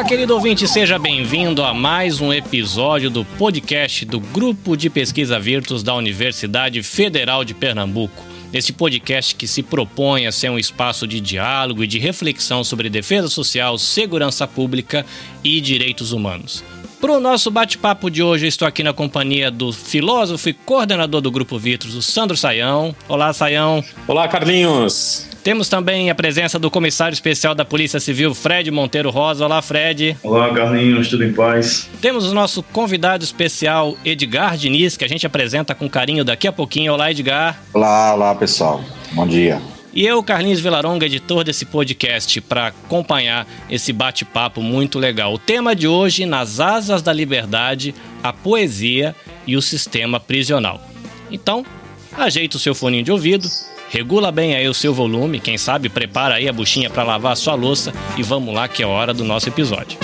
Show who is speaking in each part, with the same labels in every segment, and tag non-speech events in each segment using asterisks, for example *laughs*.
Speaker 1: Olá, querido ouvinte, seja bem-vindo a mais um episódio do podcast do Grupo de Pesquisa Virtus da Universidade Federal de Pernambuco. Este podcast que se propõe a ser um espaço de diálogo e de reflexão sobre defesa social, segurança pública e direitos humanos. Para o nosso bate-papo de hoje, eu estou aqui na companhia do filósofo e coordenador do Grupo Virtus, o Sandro Saião. Olá, Saião.
Speaker 2: Olá, Carlinhos.
Speaker 1: Temos também a presença do comissário especial da Polícia Civil, Fred Monteiro Rosa. Olá, Fred.
Speaker 3: Olá, Carlinhos, tudo em paz?
Speaker 1: Temos o nosso convidado especial, Edgar Diniz, que a gente apresenta com carinho daqui a pouquinho. Olá, Edgar.
Speaker 4: Olá, olá, pessoal. Bom dia.
Speaker 1: E eu, Carlinhos Vilaronga, editor desse podcast, para acompanhar esse bate-papo muito legal. O tema de hoje, Nas Asas da Liberdade, a Poesia e o Sistema Prisional. Então, ajeita o seu foninho de ouvido, regula bem aí o seu volume, quem sabe prepara aí a buchinha para lavar a sua louça e vamos lá que é hora do nosso episódio.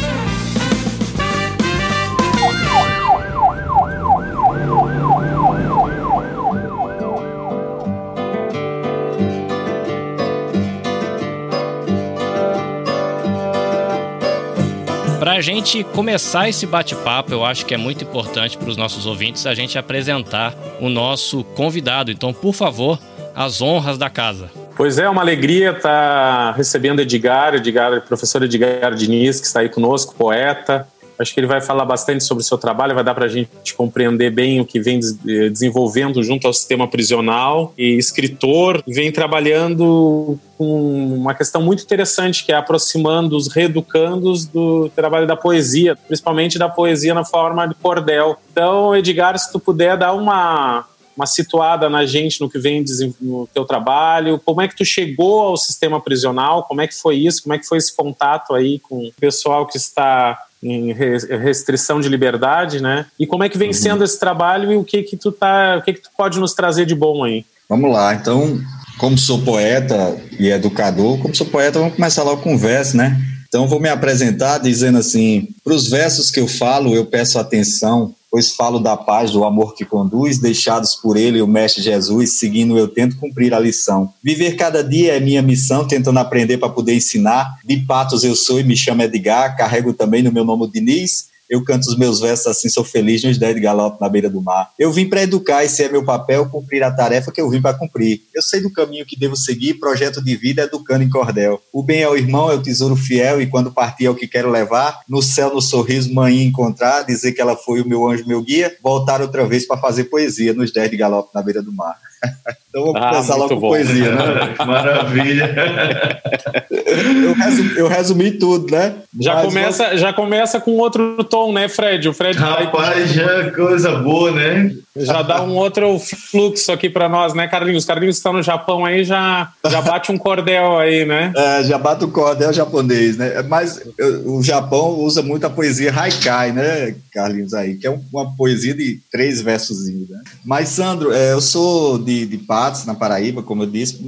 Speaker 1: Para a gente começar esse bate-papo, eu acho que é muito importante para os nossos ouvintes a gente apresentar o nosso convidado. Então, por favor, as honras da casa.
Speaker 2: Pois é, uma alegria estar recebendo Edgar, Edgar, professor Edgar Diniz, que está aí conosco, poeta. Acho que ele vai falar bastante sobre o seu trabalho, vai dar para a gente compreender bem o que vem desenvolvendo junto ao sistema prisional. E escritor, vem trabalhando com uma questão muito interessante, que é aproximando os reeducandos do trabalho da poesia, principalmente da poesia na forma de cordel. Então, Edgar, se tu puder dar uma uma situada na gente no que vem no teu trabalho, como é que tu chegou ao sistema prisional, como é que foi isso, como é que foi esse contato aí com o pessoal que está em restrição de liberdade, né? E como é que vem uhum. sendo esse trabalho e o que que tu tá, o que que tu pode nos trazer de bom aí?
Speaker 4: Vamos lá, então, como sou poeta e educador, como sou poeta, vamos começar logo com o verso, né? Então, vou me apresentar dizendo assim: para os versos que eu falo, eu peço atenção, pois falo da paz, do amor que conduz, deixados por ele, o Mestre Jesus, seguindo eu tento cumprir a lição. Viver cada dia é minha missão, tentando aprender para poder ensinar. De Patos eu sou e me chamo Edgar, carrego também no meu nome Diniz, eu canto os meus versos assim, sou feliz nos dez de galope na beira do mar. Eu vim para educar, esse é meu papel, cumprir a tarefa que eu vim para cumprir. Eu sei do caminho que devo seguir, projeto de vida educando em cordel. O bem é o irmão, é o tesouro fiel, e quando partir é o que quero levar. No céu, no sorriso, mãe encontrar, dizer que ela foi o meu anjo, meu guia, voltar outra vez para fazer poesia nos dez de galope na beira do mar. *laughs* Então vamos ah, começar logo com poesia, né? *laughs*
Speaker 3: Maravilha.
Speaker 4: eu, resumi, eu, resumi, tudo, né?
Speaker 2: Já começa, já começa com outro tom, né, Fred? O Fred
Speaker 3: Rapaz, vai... já é coisa boa, né?
Speaker 2: Já dá um outro fluxo aqui para nós, né, Carlinhos? Carlinhos está no Japão aí, já, já bate um cordel aí, né?
Speaker 4: É, já bate o cordel japonês, né? Mas o Japão usa muito a poesia haikai, né, Carlinhos, aí, que é uma poesia de três versos, né? Mas, Sandro, é, eu sou de, de Patos, na Paraíba, como eu disse,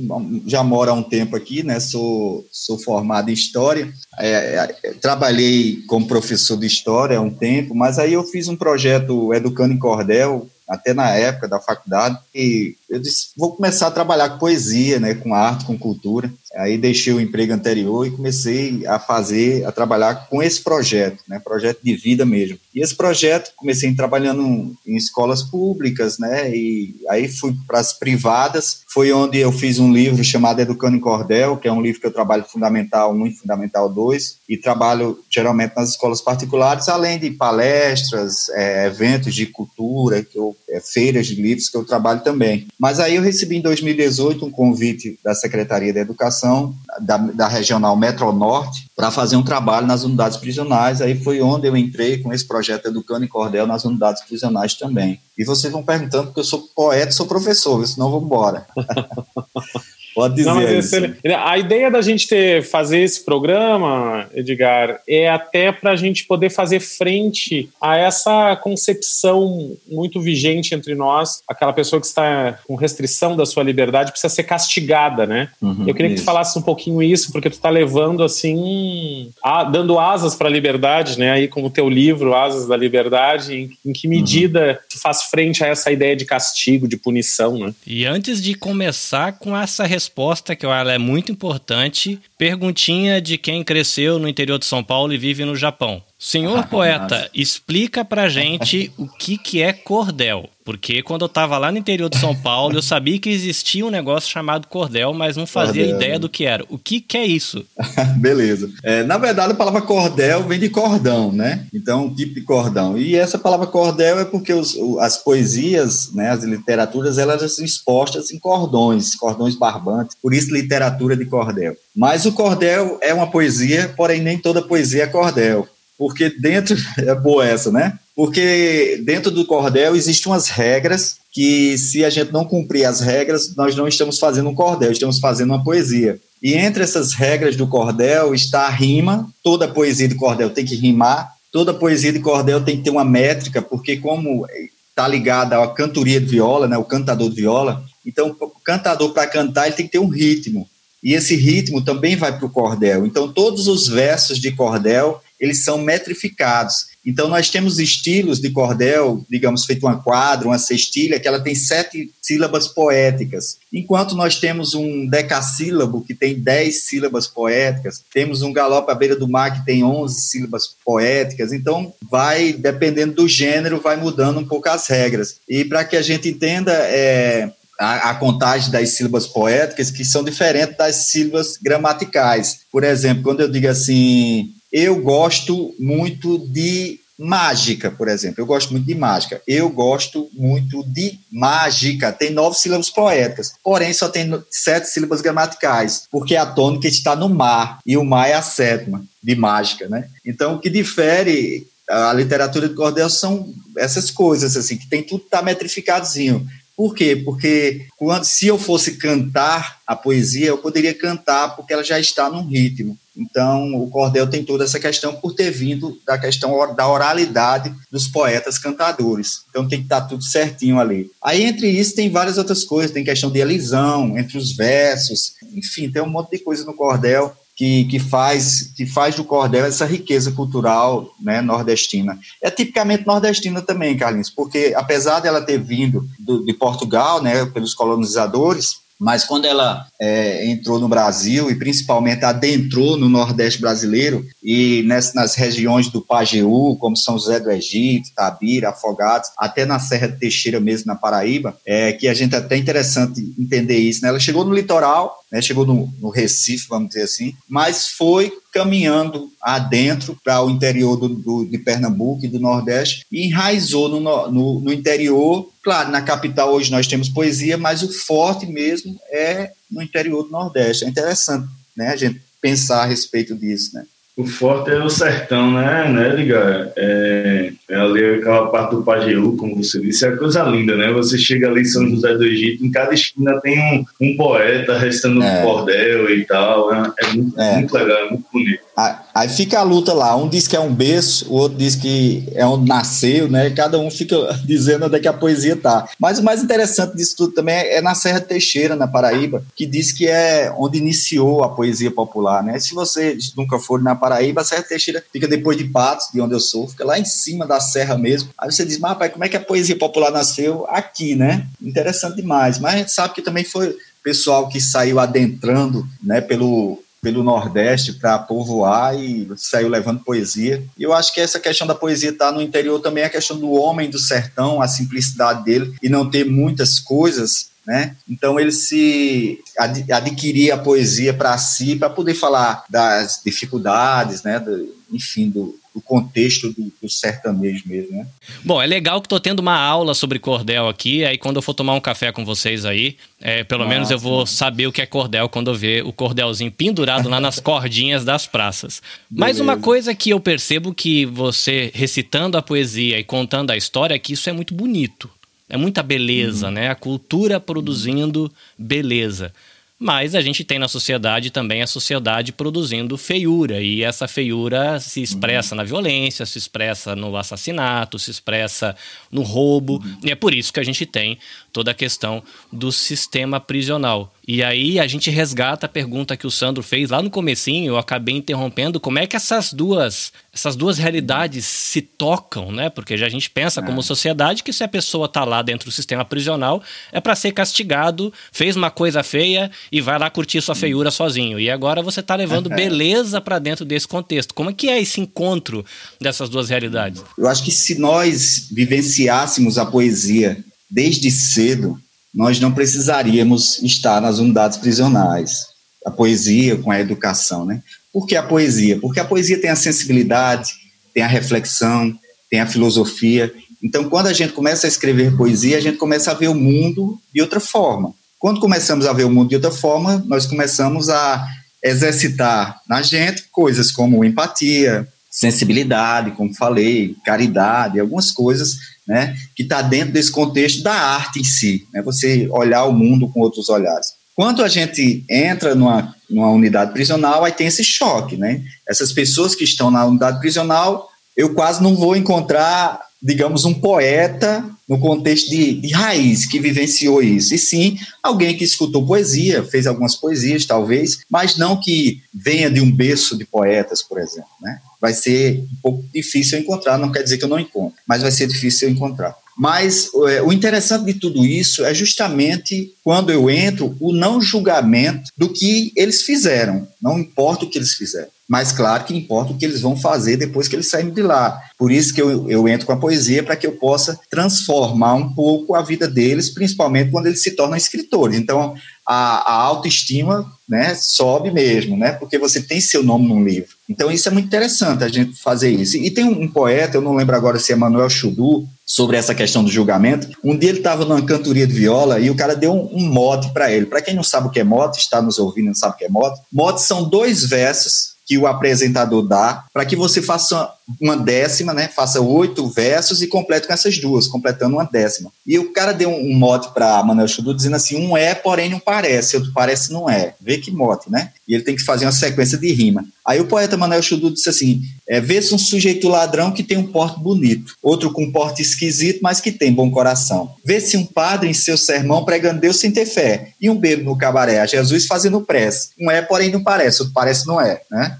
Speaker 4: já moro há um tempo aqui, né? Sou, sou formado em História, é, é, trabalhei como professor de História há um tempo, mas aí eu fiz um projeto Educando em Cordel, até na época da faculdade, e eu disse, vou começar a trabalhar com poesia, né, com arte, com cultura. Aí deixei o emprego anterior e comecei a fazer, a trabalhar com esse projeto, né, projeto de vida mesmo. E esse projeto comecei trabalhando em escolas públicas, né, e aí fui para as privadas. Foi onde eu fiz um livro chamado Educando em Cordel, que é um livro que eu trabalho fundamental 1 e fundamental 2, e trabalho geralmente nas escolas particulares, além de palestras, é, eventos de cultura, que eu, é, feiras de livros que eu trabalho também. Mas aí eu recebi em 2018 um convite da Secretaria da Educação, da, da Regional Metro Norte, para fazer um trabalho nas unidades prisionais. Aí foi onde eu entrei com esse projeto Educando em Cordel nas unidades prisionais também. E vocês vão perguntando, porque eu sou poeta, sou professor, senão vamos embora. *laughs* Pode dizer. Não, isso.
Speaker 2: A ideia da gente ter, fazer esse programa, Edgar, é até para a gente poder fazer frente a essa concepção muito vigente entre nós. Aquela pessoa que está com restrição da sua liberdade precisa ser castigada, né? Uhum, Eu queria isso. que tu falasse um pouquinho isso, porque tu está levando assim, a, dando asas para a liberdade, né? Aí como teu livro, Asas da Liberdade, em, em que medida uhum. tu faz frente a essa ideia de castigo, de punição, né?
Speaker 1: E antes de começar com essa resposta que ela é muito importante. Perguntinha de quem cresceu no interior de São Paulo e vive no Japão. Senhor *laughs* poeta, explica pra gente o que, que é cordel. Porque quando eu tava lá no interior de São Paulo, eu sabia que existia um negócio chamado cordel, mas não fazia cordel. ideia do que era. O que, que é isso? *laughs*
Speaker 4: Beleza. É, na verdade, a palavra cordel vem de cordão, né? Então, um tipo de cordão. E essa palavra cordel é porque os, as poesias, né, as literaturas, elas são expostas em cordões, cordões barbantes. Por isso, literatura de cordel. Mas o cordel é uma poesia, porém nem toda poesia é cordel porque dentro *laughs* é boa essa, né? Porque dentro do cordel existem umas regras que se a gente não cumprir as regras, nós não estamos fazendo um cordel, estamos fazendo uma poesia. E entre essas regras do cordel está a rima, toda poesia de cordel tem que rimar, toda poesia de cordel tem que ter uma métrica, porque como está ligada à cantoria de viola, né, o cantador de viola, então o cantador para cantar ele tem que ter um ritmo. E esse ritmo também vai para o cordel. Então todos os versos de cordel eles são metrificados. Então, nós temos estilos de cordel, digamos, feito uma quadra, uma cestilha, que ela tem sete sílabas poéticas, enquanto nós temos um decassílabo, que tem dez sílabas poéticas, temos um galope à beira do mar, que tem onze sílabas poéticas, então, vai, dependendo do gênero, vai mudando um pouco as regras. E para que a gente entenda, é, a, a, contagem das sílabas poéticas que são diferentes das sílabas gramaticais. Por exemplo, quando eu digo assim, eu gosto muito de mágica, por exemplo. Eu gosto muito de mágica. Eu gosto muito de mágica. Tem nove sílabas poéticas, porém só tem sete sílabas gramaticais, porque a tônica está no mar e o mar é a sétima de mágica, né? Então, o que difere a literatura de cordel são essas coisas assim, que tem tudo tá metrificadozinho. Por quê? Porque quando, se eu fosse cantar a poesia, eu poderia cantar porque ela já está num ritmo. Então, o cordel tem toda essa questão por ter vindo da questão da oralidade dos poetas cantadores. Então, tem que estar tudo certinho ali. Aí, entre isso, tem várias outras coisas. Tem questão de elisão, entre os versos. Enfim, tem um monte de coisa no cordel que, que, faz, que faz do cordel essa riqueza cultural né, nordestina. É tipicamente nordestina também, Carlinhos, porque apesar dela ter vindo do, de Portugal, né, pelos colonizadores, mas quando ela é, entrou no Brasil e principalmente adentrou no Nordeste brasileiro e ness, nas regiões do Pajeú, como São José do Egito, Tabira, Afogados, até na Serra de Teixeira mesmo, na Paraíba, é que a gente é até interessante entender isso. Né? Ela chegou no litoral, né? chegou no, no Recife, vamos dizer assim, mas foi caminhando adentro para o interior do, do, de Pernambuco e do Nordeste e enraizou no, no, no interior. Claro, na capital hoje nós temos poesia, mas o forte mesmo é no interior do Nordeste. É interessante né, a gente pensar a respeito disso. Né?
Speaker 3: O forte é o sertão, né, né, Edgar? É, é ali aquela parte do Pajeú, como você disse, é coisa linda, né? Você chega ali em São José do Egito, em cada esquina tem um, um poeta restando é. um cordel e tal. É, é, muito, é. muito legal, é muito bonito.
Speaker 4: Aí fica a luta lá. Um diz que é um berço, o outro diz que é onde nasceu, né? Cada um fica *laughs* dizendo onde é que a poesia tá. Mas o mais interessante disso tudo também é na Serra Teixeira, na Paraíba, que diz que é onde iniciou a poesia popular, né? Se você nunca for na Paraíba, a Serra Teixeira fica depois de Patos, de onde eu sou, fica lá em cima da serra mesmo. Aí você diz, mas pai, como é que a poesia popular nasceu aqui, né? Interessante demais. Mas a gente sabe que também foi pessoal que saiu adentrando, né, pelo pelo Nordeste para povoar e saiu levando poesia. E eu acho que essa questão da poesia estar tá no interior também é a questão do homem do sertão, a simplicidade dele e não ter muitas coisas. Né? Então ele se ad, adquiria a poesia para si para poder falar das dificuldades, né? Do, enfim, do, do contexto do, do, sertanejo mesmo, né?
Speaker 1: Bom, é legal que estou tendo uma aula sobre cordel aqui, aí quando eu for tomar um café com vocês aí, é, pelo Nossa, menos eu vou saber o que é cordel quando eu ver o cordelzinho pendurado lá nas *laughs* cordinhas das praças. Mas uma coisa que eu percebo que você recitando a poesia e contando a história é que isso é muito bonito. É muita beleza, uhum. né? A cultura produzindo beleza. Mas a gente tem na sociedade também a sociedade produzindo feiura, e essa feiura se expressa uhum. na violência, se expressa no assassinato, se expressa no roubo, uhum. e é por isso que a gente tem toda a questão do sistema prisional. E aí a gente resgata a pergunta que o Sandro fez lá no comecinho, eu acabei interrompendo, como é que essas duas, essas duas realidades se tocam, né? Porque já a gente pensa é. como sociedade que se a pessoa está lá dentro do sistema prisional é para ser castigado, fez uma coisa feia e vai lá curtir sua feiura sozinho. E agora você está levando *laughs* beleza para dentro desse contexto. Como é que é esse encontro dessas duas realidades?
Speaker 4: Eu acho que se nós vivenciássemos a poesia desde cedo, nós não precisaríamos estar nas unidades prisionais. A poesia com a educação, né? Por que a poesia? Porque a poesia tem a sensibilidade, tem a reflexão, tem a filosofia. Então, quando a gente começa a escrever poesia, a gente começa a ver o mundo de outra forma. Quando começamos a ver o mundo de outra forma, nós começamos a exercitar na gente coisas como empatia, sensibilidade, como falei, caridade, algumas coisas né, que está dentro desse contexto da arte em si, né, você olhar o mundo com outros olhares. Quando a gente entra numa, numa unidade prisional, aí tem esse choque, né? Essas pessoas que estão na unidade prisional, eu quase não vou encontrar, digamos, um poeta no contexto de, de raiz que vivenciou isso, e sim alguém que escutou poesia, fez algumas poesias, talvez, mas não que venha de um berço de poetas, por exemplo, né? Vai ser um pouco difícil encontrar, não quer dizer que eu não encontro, mas vai ser difícil encontrar. Mas é, o interessante de tudo isso é justamente quando eu entro, o não julgamento do que eles fizeram, não importa o que eles fizeram. Mas claro que importa o que eles vão fazer depois que eles saírem de lá. Por isso que eu, eu entro com a poesia, para que eu possa transformar um pouco a vida deles, principalmente quando eles se tornam escritores. Então, a, a autoestima né, sobe mesmo, né, porque você tem seu nome num livro. Então, isso é muito interessante a gente fazer isso. E tem um, um poeta, eu não lembro agora se é Manuel Chudu, sobre essa questão do julgamento. Um dia ele estava numa cantoria de viola e o cara deu um, um mote para ele. Para quem não sabe o que é mote, está nos ouvindo e não sabe o que é mote, mote são dois versos que o apresentador dá para que você faça uma décima, né? Faça oito versos e complete com essas duas, completando uma décima. E o cara deu um, mote para Manuel Chudu dizendo assim: um é, porém não parece, outro parece não é. Vê que mote, né? E ele tem que fazer uma sequência de rima. Aí o poeta Manuel Chudu disse assim: é, vê-se um sujeito ladrão que tem um porte bonito, outro com um porte esquisito, mas que tem bom coração. Vê-se um padre em seu sermão pregando Deus sem ter fé, e um bebo no cabaré, a Jesus fazendo prece. Um é, porém não parece, outro parece não é, né?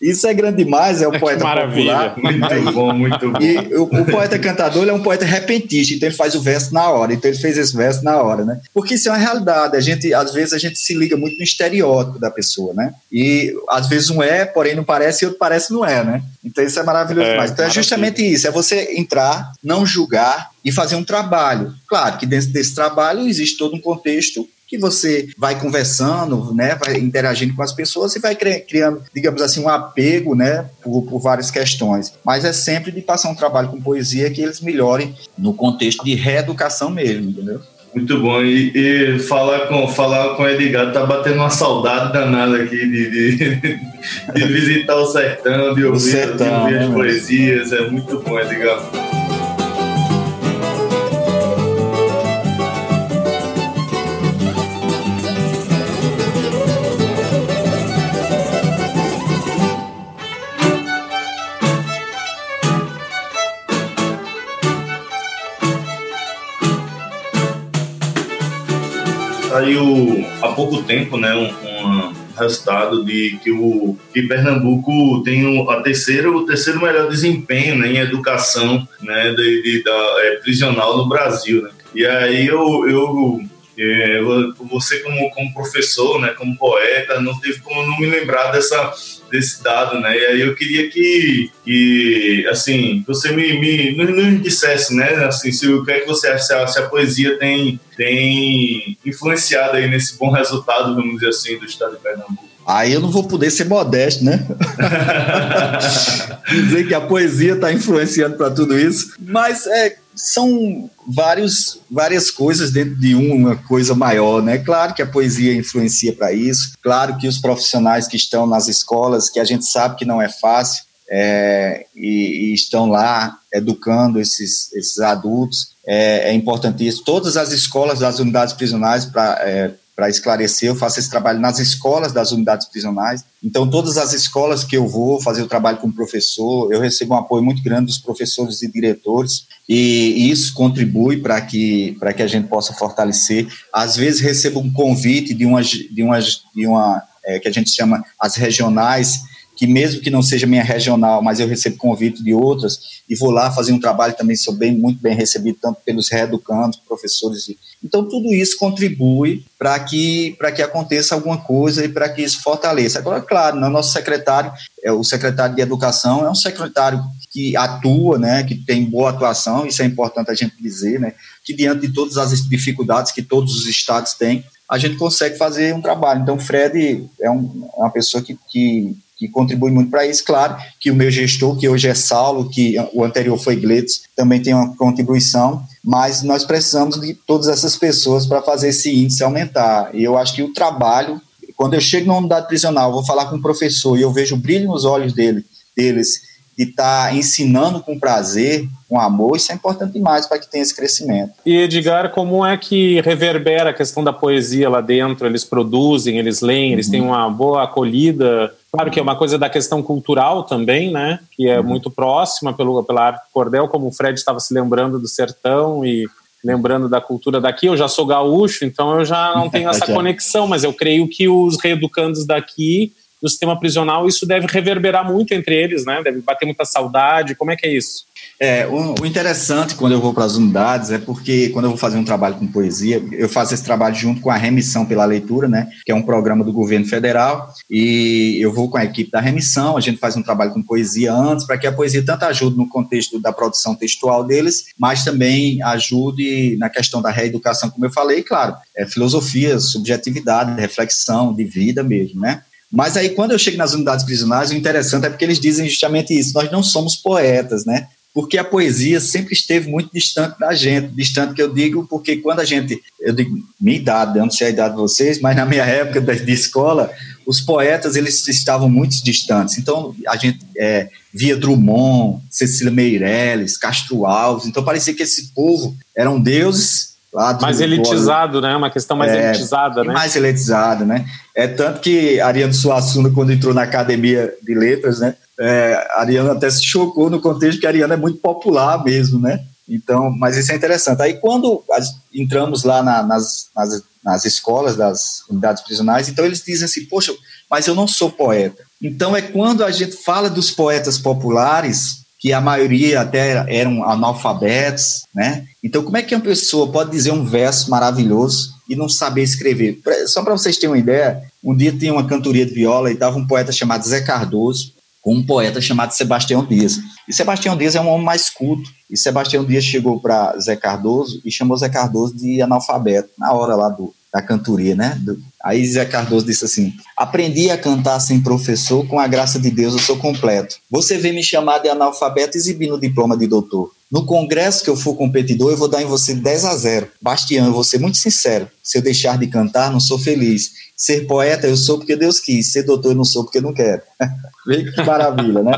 Speaker 4: Isso é grande demais, é o *laughs* poeta
Speaker 3: Maravilha. popular. Muito bom, muito bom. *laughs*
Speaker 4: E o, o poeta cantador é um poeta repentista, então ele faz o verso na hora, então ele fez esse verso na hora, né? Porque isso é uma realidade, a gente, às vezes a gente se liga muito no estereótipo da pessoa, né? E às vezes um é, porém não parece, e outro parece não é, né? Então isso é maravilhoso é, demais. Então é justamente isso, é você entrar, não julgar e fazer um trabalho. Claro que dentro desse trabalho existe todo um contexto que você vai conversando, né, vai interagindo com as pessoas e vai criando, digamos assim, um apego, né, por, por, várias questões. Mas é sempre de passar um trabalho com poesia que eles melhorem no contexto de reeducação mesmo, entendeu?
Speaker 3: Muito bom. E, e, falar com falar com o Edgar tá batendo uma saudade danada aqui de, de, *laughs* de visitar o sertão, de ouvir, sertão, de ouvir as né, poesias. É muito bom, Edgar. Saiu há pouco tempo, né, um, um resultado de que o que Pernambuco tem a terceira, o terceiro melhor desempenho né, em educação né, de, de da, é, prisional no Brasil. Né? E aí eu, eu é, você como, como professor, né, como poeta, não teve como não me lembrar dessa desse dado, né? E aí eu queria que, que assim, você me, me nos dissesse, né? Assim, se o que é que você acha se a, se a, poesia tem tem influenciado aí nesse bom resultado, vamos dizer assim, do estado de Pernambuco.
Speaker 4: Aí eu não vou poder ser modesto, né? *laughs* Dizer que a poesia está influenciando para tudo isso. Mas é, são vários, várias coisas dentro de uma coisa maior, né? Claro que a poesia influencia para isso, claro que os profissionais que estão nas escolas, que a gente sabe que não é fácil, é, e, e, estão lá educando esses, esses adultos, é, é importantíssimo. Todas as escolas das unidades prisionais, pra, é, para esclarecer, eu faço esse trabalho nas escolas das unidades prisionais. Então, todas as escolas que eu vou fazer o trabalho como professor, eu recebo um apoio muito grande dos professores e diretores, e isso contribui para que, que a gente possa fortalecer. Às vezes, recebo um convite de uma, de uma, de uma é, que a gente chama as regionais, que mesmo que não seja minha regional, mas eu recebo convite de outras e vou lá fazer um trabalho também, sou bem, muito bem recebido, tanto pelos reeducandos, professores. Então, tudo isso contribui para que, que aconteça alguma coisa e para que isso fortaleça. Agora, claro, no nosso secretário, é, o secretário de Educação é um secretário que atua, né, que tem boa atuação, isso é importante a gente dizer, né, que diante de todas as dificuldades que todos os estados têm, a gente consegue fazer um trabalho. Então, o Fred é um, uma pessoa que, que que contribui muito para isso. Claro que o meu gestor, que hoje é Saulo, que o anterior foi Gletos, também tem uma contribuição, mas nós precisamos de todas essas pessoas para fazer esse índice aumentar. E eu acho que o trabalho, quando eu chego na unidade prisional, vou falar com o professor e eu vejo o brilho nos olhos dele, deles de estar tá ensinando com prazer, com amor, isso é importante demais para que tenha esse crescimento.
Speaker 2: E Edgar, como é que reverbera a questão da poesia lá dentro? Eles produzem, eles leem, eles têm uhum. uma boa acolhida. Claro que é uma coisa da questão cultural também, né? Que é uhum. muito próxima pelo, pela arte cordel, como o Fred estava se lembrando do sertão e lembrando da cultura daqui. Eu já sou gaúcho, então eu já não *laughs* tenho essa conexão, mas eu creio que os reeducandos daqui do sistema prisional, isso deve reverberar muito entre eles, né? Deve bater muita saudade. Como é que é isso?
Speaker 4: É, o, o interessante quando eu vou para as unidades é porque quando eu vou fazer um trabalho com poesia, eu faço esse trabalho junto com a Remissão pela Leitura, né? Que é um programa do governo federal, e eu vou com a equipe da Remissão, a gente faz um trabalho com poesia antes, para que a poesia tanto ajude no contexto da produção textual deles, mas também ajude na questão da reeducação, como eu falei, claro, é filosofia, subjetividade, reflexão de vida mesmo, né? Mas aí, quando eu chego nas unidades prisionais, o interessante é porque eles dizem justamente isso: nós não somos poetas, né? Porque a poesia sempre esteve muito distante da gente. Distante que eu digo, porque quando a gente. Eu digo, minha idade, eu não sei a idade de vocês, mas na minha época de, escola, os poetas eles estavam muito distantes. Então, a gente é, via Drummond, Cecília Meirelles, Castro Alves. Então, parecia que esse povo eram deuses
Speaker 2: mais elitizado, né? Uma questão mais é, elitizada, né?
Speaker 4: Mais elitizada, né? É tanto que Ariano Suassuna, quando entrou na academia de letras, né? É, Ariano até se chocou no contexto que Ariano é muito popular mesmo, né? Então, mas isso é interessante. Aí quando entramos lá na, nas, nas, nas escolas das unidades prisionais, então eles dizem assim, poxa, mas eu não sou poeta. Então é quando a gente fala dos poetas populares, que a maioria até eram analfabetos, né? Então, como é que uma pessoa pode dizer um verso maravilhoso e não saber escrever? Só para vocês terem uma ideia, um dia tinha uma cantoria de viola e estava um poeta chamado Zé Cardoso com um poeta chamado Sebastião Dias. E Sebastião Dias é um homem mais culto. E Sebastião Dias chegou para Zé Cardoso e chamou Zé Cardoso de analfabeto na hora lá do, da cantoria, né? Do, aí Zé Cardoso disse assim: Aprendi a cantar sem professor, com a graça de Deus eu sou completo. Você vem me chamar de analfabeto exibindo o diploma de doutor. No congresso que eu for competidor, eu vou dar em você 10 a 0. Bastião, eu vou ser muito sincero. Se eu deixar de cantar, não sou feliz. Ser poeta, eu sou porque Deus quis. Ser doutor, eu não sou porque não quero. *laughs* Vê que maravilha, né?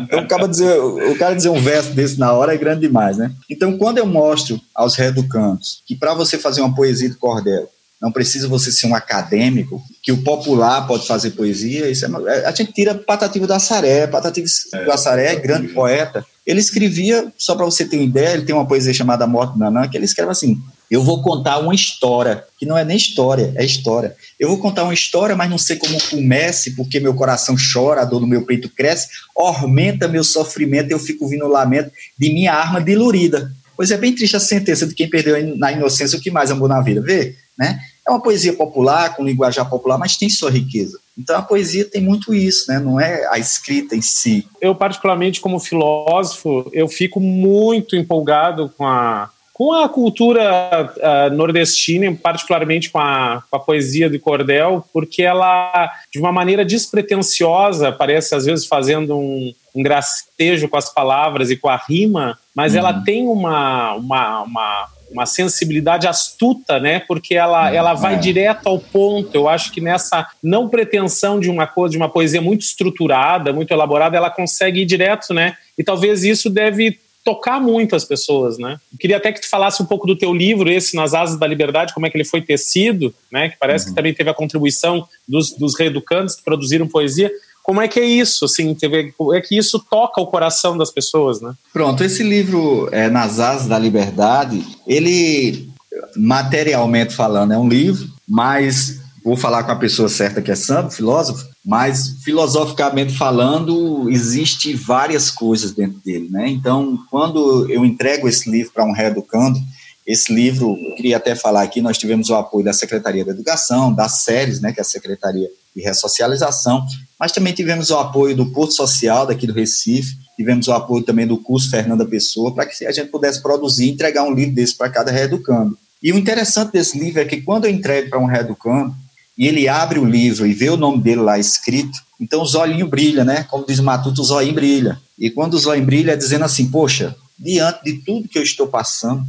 Speaker 4: Então, o cara, dizer, o cara dizer um verso desse na hora é grande demais, né? Então, quando eu mostro aos reeducantes que para você fazer uma poesia de cordel, não precisa você ser um acadêmico, que o popular pode fazer poesia, isso é, a gente tira Patativo da Saré, Patativo é, da Saré é grande poeta, ele escrevia, só para você ter uma ideia, ele tem uma poesia chamada Morte Nanã, que ele escreve assim, eu vou contar uma história, que não é nem história, é história. Eu vou contar uma história, mas não sei como comece, porque meu coração chora, a dor no meu peito cresce, aumenta meu sofrimento, eu fico vindo o lamento de minha arma dilurida. Pois é bem triste a sentença de quem perdeu na inocência o que mais amou na vida. Vê, né? É uma poesia popular, com linguajar popular, mas tem sua riqueza. Então a poesia tem muito isso, né? Não é a escrita em si.
Speaker 2: Eu particularmente como filósofo, eu fico muito empolgado com a com a cultura uh, nordestina, particularmente com a, com a, poesia de cordel, porque ela, de uma maneira despretensiosa, parece às vezes fazendo um, um gracejo com as palavras e com a rima, mas uhum. ela tem uma, uma, uma, uma, sensibilidade astuta, né? Porque ela, uhum. ela vai é. direto ao ponto. Eu acho que nessa não pretensão de uma coisa, de uma poesia muito estruturada, muito elaborada, ela consegue ir direto, né? E talvez isso deve tocar muito as pessoas, né? queria até que tu falasse um pouco do teu livro, esse Nas Asas da Liberdade, como é que ele foi tecido, né? Que parece uhum. que também teve a contribuição dos, dos reeducantes que produziram poesia. Como é que é isso, assim, como é que isso toca o coração das pessoas, né?
Speaker 4: Pronto, esse livro é, Nas Asas da Liberdade, ele, materialmente falando, é um livro, mas vou falar com a pessoa certa que é santo, filósofo, mas filosoficamente falando, existe várias coisas dentro dele, né? Então, quando eu entrego esse livro para um reeducando, esse livro, eu queria até falar aqui, nós tivemos o apoio da Secretaria da Educação, das séries, né, que é a Secretaria de Ressocialização, mas também tivemos o apoio do Porto Social daqui do Recife, tivemos o apoio também do curso Fernanda Pessoa, para que a gente pudesse produzir e entregar um livro desse para cada reeducando. E o interessante desse livro é que quando eu entrego para um reeducando, e ele abre o livro e vê o nome dele lá escrito, então os olhinhos brilham, né? Como diz o Matuto, os olhinhos brilham. E quando os olhinhos brilham, é dizendo assim, poxa, diante de tudo que eu estou passando,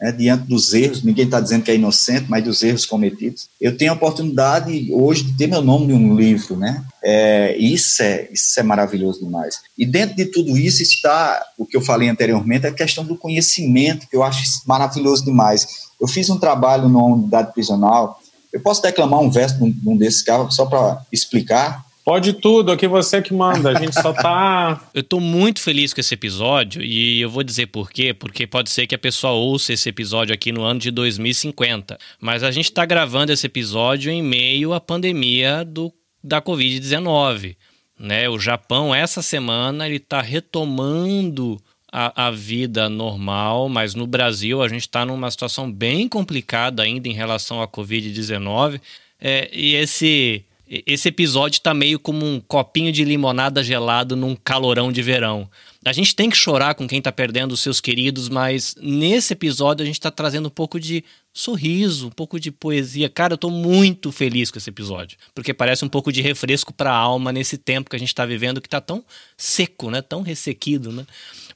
Speaker 4: né, diante dos erros, ninguém está dizendo que é inocente, mas dos erros cometidos. Eu tenho a oportunidade hoje de ter meu nome em um livro, né? É, isso, é, isso é maravilhoso demais. E dentro de tudo isso está o que eu falei anteriormente, a questão do conhecimento, que eu acho maravilhoso demais. Eu fiz um trabalho numa unidade prisional, eu posso declamar um verso de um desses caras só para explicar?
Speaker 2: Pode tudo, aqui você que manda. A gente só tá. *laughs*
Speaker 1: eu tô muito feliz com esse episódio e eu vou dizer por quê, porque pode ser que a pessoa ouça esse episódio aqui no ano de 2050. Mas a gente tá gravando esse episódio em meio à pandemia do, da Covid-19. Né? O Japão, essa semana, ele tá retomando a, a vida normal, mas no Brasil a gente está numa situação bem complicada ainda em relação à Covid-19. É, e esse esse episódio está meio como um copinho de limonada gelado num calorão de verão. A gente tem que chorar com quem está perdendo os seus queridos, mas nesse episódio a gente está trazendo um pouco de sorriso, um pouco de poesia. Cara, eu estou muito feliz com esse episódio, porque parece um pouco de refresco para a alma nesse tempo que a gente está vivendo que está tão seco, né? Tão ressequido, né?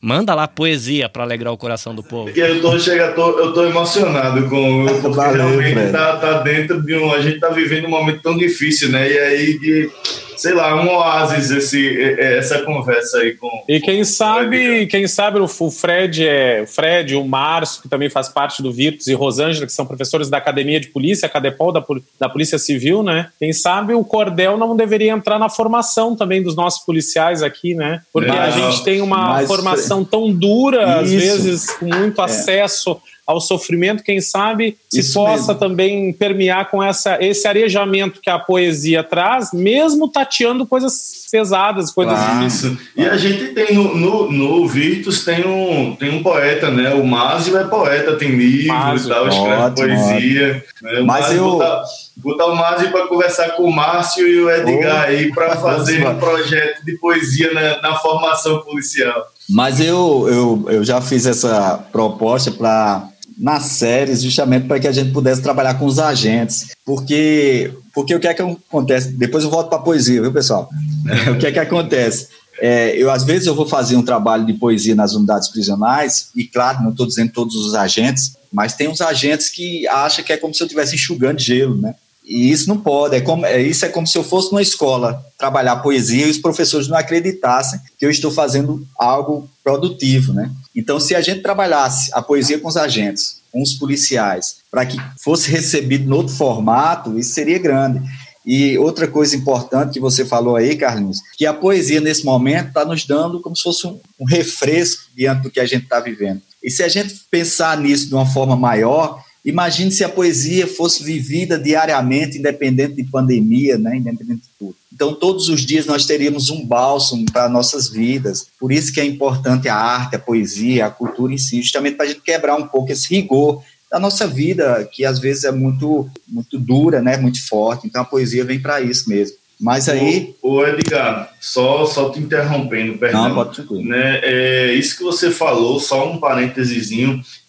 Speaker 1: Manda lá poesia para alegrar o coração do povo.
Speaker 3: Eu tô, chega, tô, eu tô emocionado com porque Valeu, realmente tá, tá, dentro de um. A gente tá vivendo um momento tão difícil, né? E aí de sei lá, um oásis esse, essa conversa aí com.
Speaker 2: E quem sabe, quem sabe o Fred é o Fred, o Márcio, que também faz parte do Virtus, e Rosângela, que são professores da Academia de Polícia, a Cadepol da, da Polícia Civil, né? Quem sabe o Cordel não deveria entrar na formação também dos nossos policiais aqui, né? Porque não, a gente tem uma formação *laughs* tão dura, Isso. às vezes, com muito é. acesso ao sofrimento, quem sabe se Isso possa mesmo. também permear com essa, esse arejamento que a poesia traz, mesmo tateando coisas pesadas, coisas
Speaker 3: claro. difíceis. E a gente tem no, no, no, Virtus tem um, tem um poeta, né? O Másio é poeta, tem livros e tal, escreve ótimo, poesia. Né? Mas eu... Botar, botar o Másio para conversar com o Márcio e o Edgar oh. aí para fazer um projeto de poesia na, na formação policial.
Speaker 4: Mas eu, eu, eu já fiz essa proposta para nas séries, justamente para que a gente pudesse trabalhar com os agentes. Porque, porque o que é que acontece? Depois eu volto para a poesia, viu, pessoal? *laughs* o que é que acontece? É, eu, às vezes, eu vou fazer um trabalho de poesia nas unidades prisionais, e claro, não estou dizendo todos os agentes, mas tem uns agentes que acham que é como se eu estivesse enxugando gelo, né? E isso não pode, é como, é, isso é como se eu fosse numa escola trabalhar poesia e os professores não acreditassem que eu estou fazendo algo produtivo, né? Então, se a gente trabalhasse a poesia com os agentes, com os policiais, para que fosse recebido em outro formato, isso seria grande. E outra coisa importante que você falou aí, Carlinhos, que a poesia nesse momento está nos dando como se fosse um, um refresco diante do que a gente está vivendo. E se a gente pensar nisso de uma forma maior, Imagine se a poesia fosse vivida diariamente, independente de pandemia, né? independente de tudo. Então, todos os dias nós teríamos um bálsamo para nossas vidas. Por isso que é importante a arte, a poesia, a cultura em si, justamente para a gente quebrar um pouco esse rigor da nossa vida, que às vezes é muito, muito dura, né? muito forte. Então, a poesia vem para isso mesmo. Mas aí.
Speaker 3: Ô, ô, Edgar, só, só te interrompendo, perdão. Não, pode né, é, Isso que você falou, só um parênteses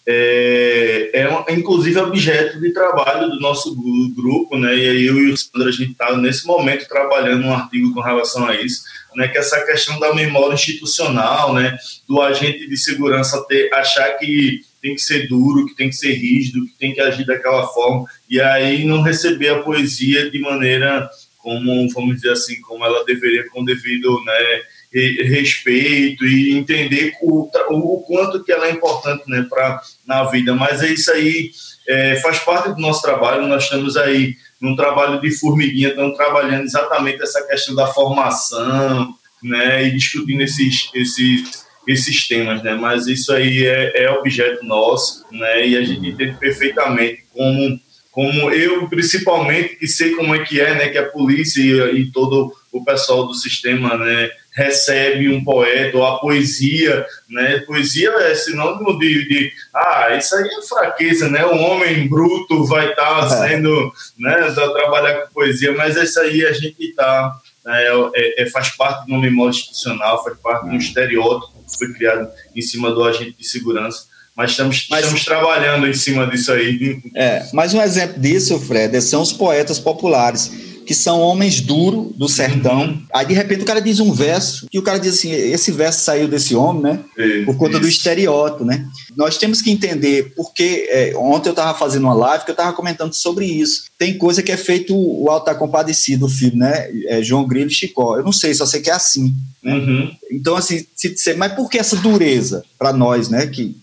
Speaker 3: é, é, inclusive objeto de trabalho do nosso grupo, né? E aí eu e o Sandro, a gente está nesse momento trabalhando um artigo com relação a isso, né? Que é essa questão da memória institucional, né? Do agente de segurança ter, achar que tem que ser duro, que tem que ser rígido, que tem que agir daquela forma, e aí não receber a poesia de maneira como, vamos dizer assim, como ela deveria, com devido, né? respeito e entender o, o quanto que ela é importante né, pra, na vida. Mas é isso aí, é, faz parte do nosso trabalho, nós estamos aí num trabalho de formiguinha, estamos trabalhando exatamente essa questão da formação, né, e discutindo esses, esses, esses temas, né, mas isso aí é, é objeto nosso, né, e a gente entende perfeitamente como como eu principalmente que sei como é que é, né, que a polícia e, e todo o pessoal do sistema, né, recebe um poeta ou a poesia, né? Poesia é sinônimo de, de ah, isso aí é fraqueza, né? O homem bruto vai estar tá é. sendo, né, trabalhar com poesia, mas isso aí a gente está né, é, é, faz parte do memória institucional, faz parte de um estereótipo que foi criado em cima do agente de segurança mas estamos, mas, estamos trabalhando em cima disso aí.
Speaker 4: É, mas um exemplo disso, Fred, são os poetas populares que são homens duros do sertão. Aí de repente o cara diz um verso que o cara diz assim: esse verso saiu desse homem, né? Por conta do estereótipo, né? Nós temos que entender porque é, ontem eu estava fazendo uma live que eu estava comentando sobre isso. Tem coisa que é feito o Alto tá Compadecido, o filme, né? É João Grilo e Chicó. Eu não sei, só sei que é assim. Né? Uhum. Então, assim, se, se, mas por que essa dureza para nós, né? Que,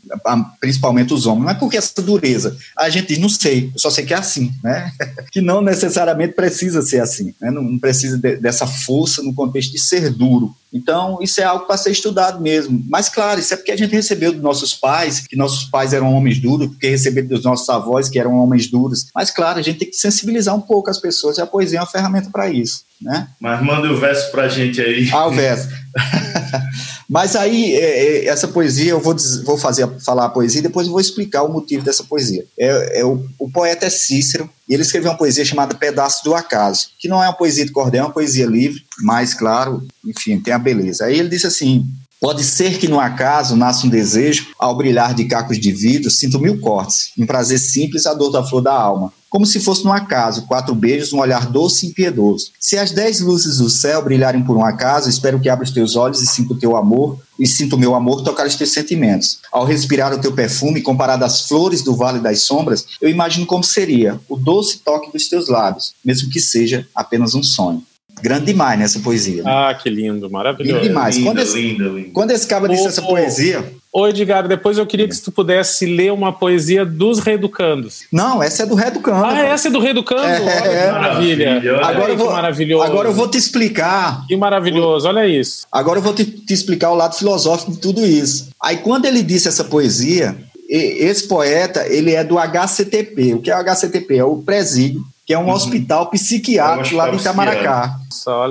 Speaker 4: principalmente os homens, mas por que essa dureza? A gente diz, não sei, eu só sei que é assim, né? *laughs* que não necessariamente precisa ser assim, né? não, não precisa de, dessa força no contexto de ser duro. Então, isso é algo para ser estudado mesmo. Mas, claro, isso é porque a gente recebeu dos nossos pais, que nossos pais eram homens duros, porque recebeu dos nossos avós, que eram homens duros. Mas, claro, a gente tem que sensibilizar um pouco as pessoas e a poesia é uma ferramenta para isso. Né?
Speaker 3: Mas manda o verso para a gente aí.
Speaker 4: Ah, o verso. *laughs* Mas aí, é, é, essa poesia, eu vou, vou fazer, falar a poesia e depois eu vou explicar o motivo dessa poesia. É, é o, o, poeta é Cícero, e ele escreveu uma poesia chamada Pedaço do Acaso, que não é uma poesia de cordel, é uma poesia livre, mas, claro, enfim, tem a beleza. Aí ele disse assim: Pode ser que no acaso nasça um desejo, ao brilhar de cacos de vidro, sinto mil cortes, um prazer simples, a dor da flor da alma. Como se fosse no acaso, quatro beijos, um olhar doce e impiedoso. Se as dez luzes do céu brilharem por um acaso, espero que abra os teus olhos e sinta o teu amor, e sinta o meu amor tocar os teus sentimentos. Ao respirar o teu perfume, comparado às flores do vale das sombras, eu imagino como seria o doce toque dos teus lábios, mesmo que seja apenas um sonho. Grande demais nessa poesia.
Speaker 2: Né? Ah, que lindo, maravilhoso.
Speaker 4: Lindo demais.
Speaker 3: Linda,
Speaker 4: quando, esse,
Speaker 3: linda, linda.
Speaker 4: quando esse cara disse essa poesia.
Speaker 2: Ô, Edgar, depois eu queria que tu pudesse ler uma poesia dos Reeducandos.
Speaker 4: Não, essa é do Reeducando.
Speaker 2: Ah, essa é do Reeducando? É,
Speaker 4: Olha é,
Speaker 2: que maravilha.
Speaker 4: Agora eu, vou, maravilhoso. agora eu vou te explicar.
Speaker 2: Que maravilhoso, olha isso.
Speaker 4: Agora eu vou te, te explicar o lado filosófico de tudo isso. Aí quando ele disse essa poesia, esse poeta, ele é do HCTP. O que é o HCTP? É o presídio que é um uhum. hospital psiquiátrico é lá de Itamaracá.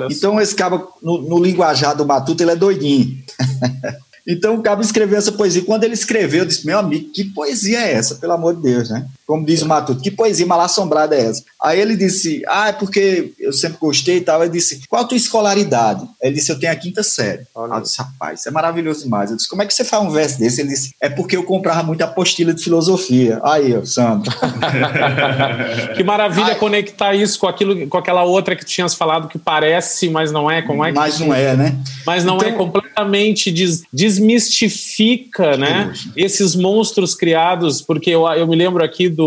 Speaker 4: então, esse cara, no, no linguajar do Matuto, ele é doidinho. *laughs* Então o Cabo escreveu essa poesia. Quando ele escreveu, eu disse: Meu amigo, que poesia é essa, pelo amor de Deus, né? Como diz o Matuto, que poesia mal assombrada é essa? Aí ele disse: Ah, é porque eu sempre gostei e tal. Ele disse: Qual a tua escolaridade? Ele disse: Eu tenho a quinta série. Olha. Eu disse: Rapaz, isso é maravilhoso demais. Eu disse: Como é que você faz um verso desse? Ele disse: É porque eu comprava muita apostila de filosofia. Aí, ó, Sandro. *laughs*
Speaker 2: que maravilha Aí, conectar isso com aquilo, com aquela outra que tu tinhas falado que parece, mas não é. Como é que
Speaker 4: mas não é, né?
Speaker 2: Mas não é então, é completamente des, desmistifica, né? Esses monstros criados, porque eu, eu me lembro aqui do,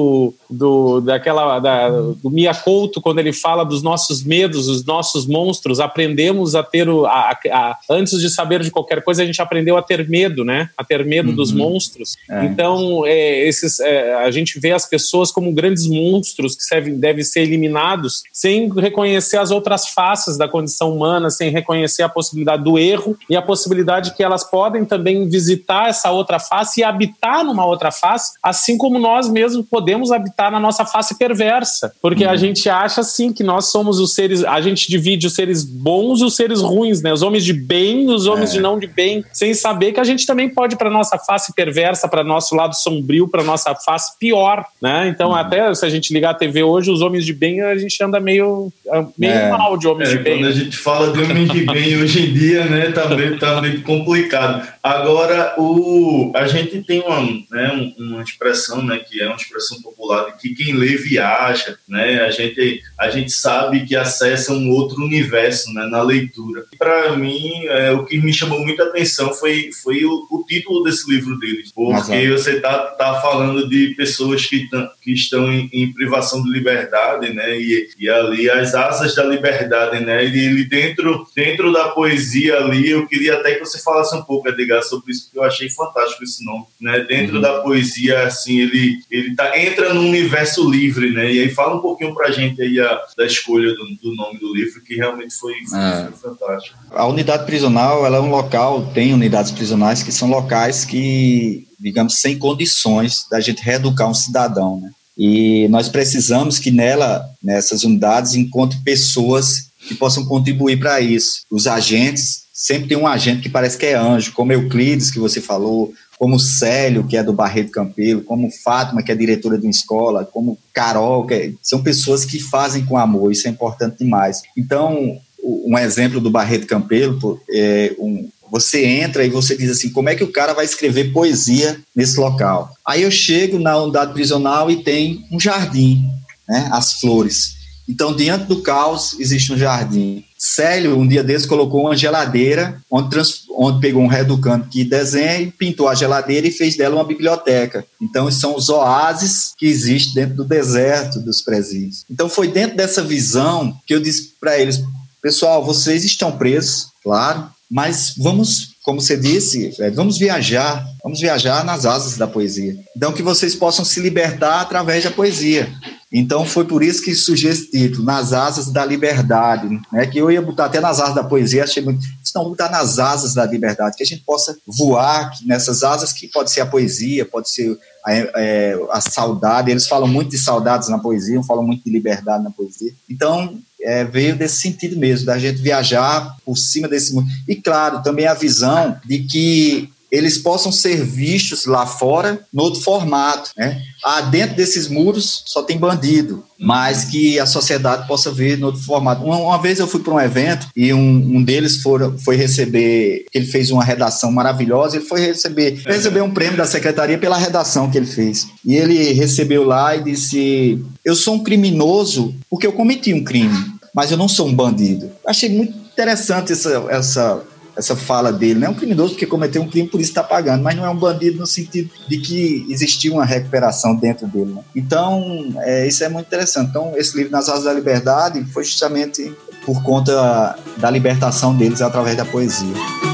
Speaker 2: do daquela da, do Mia Couto quando ele fala dos nossos medos, dos nossos monstros, aprendemos a ter o a, a, antes de saber de qualquer coisa a gente aprendeu a ter medo, né? A ter medo uhum. dos monstros. É. Então é, esses é, a gente vê as pessoas como grandes monstros que devem, devem ser eliminados sem reconhecer as outras faces da condição humana, sem reconhecer a possibilidade do erro e a possibilidade que elas podem também visitar essa outra face e habitar numa outra face, assim como nós mesmos podemos habitar na nossa face perversa. Porque uhum. a gente acha assim que nós somos os seres, a gente divide os seres bons e os seres ruins, né? Os homens de bem e os homens é. de não de bem, sem saber que a gente também pode para nossa face perversa, para nosso lado sombrio, para nossa face pior, né? Então, uhum. até se a gente ligar a TV hoje, os homens de bem, a gente anda meio, meio é. mal de homens
Speaker 3: é,
Speaker 2: de bem.
Speaker 3: Quando a gente fala de homens de bem hoje em dia, né, tá meio, tá meio complicado. Agora, o, a gente tem uma, né, uma expressão, né, que é uma expressão popular popular de que quem lê viaja, né? A gente, a gente sabe que acessa um outro universo né, na leitura. Para mim, é, o que me chamou muita atenção foi, foi o, o título desse livro deles, porque você tá, tá falando de pessoas que, que estão em, em privação de liberdade, né? E, e ali as asas da liberdade, né? E ele dentro, dentro da poesia ali, eu queria até que você falasse um pouco, Edgar, sobre isso, porque eu achei fantástico esse nome, né? Dentro uhum. da poesia, assim, ele, ele tá, entra num universo livre, né? E aí fala um pouquinho pra gente aí a, da escolha do, do nome do livro, que realmente foi, foi, é. foi fantástico.
Speaker 4: A unidade prisional, ela é um local, tem unidades prisionais que são locais que, digamos, sem condições da gente reeducar um cidadão, né? E nós precisamos que nela, nessas unidades, encontre pessoas que possam contribuir para isso. Os agentes, sempre tem um agente que parece que é anjo, como Euclides, que você falou, como Célio, que é do Barreto Campelo, como Fátima, que é diretora de uma escola, como Carol, que é, são pessoas que fazem com amor, isso é importante demais. Então, um exemplo do Barreto Campelo, é um, você entra e você diz assim, como é que o cara vai escrever poesia nesse local? Aí eu chego na unidade prisional e tem um jardim, né, as flores. Então, diante do caos, existe um jardim. Célio, um dia desses, colocou uma geladeira, onde, trans, onde pegou um reeducante que desenha e pintou a geladeira e fez dela uma biblioteca. Então, são os oásis que existem dentro do deserto dos presídios. Então, foi dentro dessa visão que eu disse para eles, pessoal, vocês estão presos, claro, mas vamos, como você disse, é, vamos viajar, vamos viajar nas asas da poesia. Então, que vocês possam se libertar através da poesia. Então, foi por isso que surgiu esse título, Nas Asas da Liberdade, né? que eu ia botar até nas asas da poesia, achei muito. Não, botar nas asas da liberdade, que a gente possa voar nessas asas, que pode ser a poesia, pode ser a, é, a saudade. Eles falam muito de saudades na poesia, falam muito de liberdade na poesia. Então, é, veio desse sentido mesmo, da gente viajar por cima desse mundo. E, claro, também a visão de que eles possam ser vistos lá fora no outro formato, né? Ah, dentro desses muros só tem bandido, mas que a sociedade possa ver no outro formato. Uma, uma vez eu fui para um evento e um, um deles for, foi receber, ele fez uma redação maravilhosa, ele foi receber, receber um prêmio da secretaria pela redação que ele fez. E ele recebeu lá e disse: Eu sou um criminoso porque eu cometi um crime mas eu não sou um bandido. Achei muito interessante essa, essa, essa fala dele. Não é um criminoso porque cometeu um crime, por isso está pagando, mas não é um bandido no sentido de que existia uma recuperação dentro dele. Né? Então, é, isso é muito interessante. Então, esse livro, Nas Asas da Liberdade, foi justamente por conta da libertação deles através da poesia.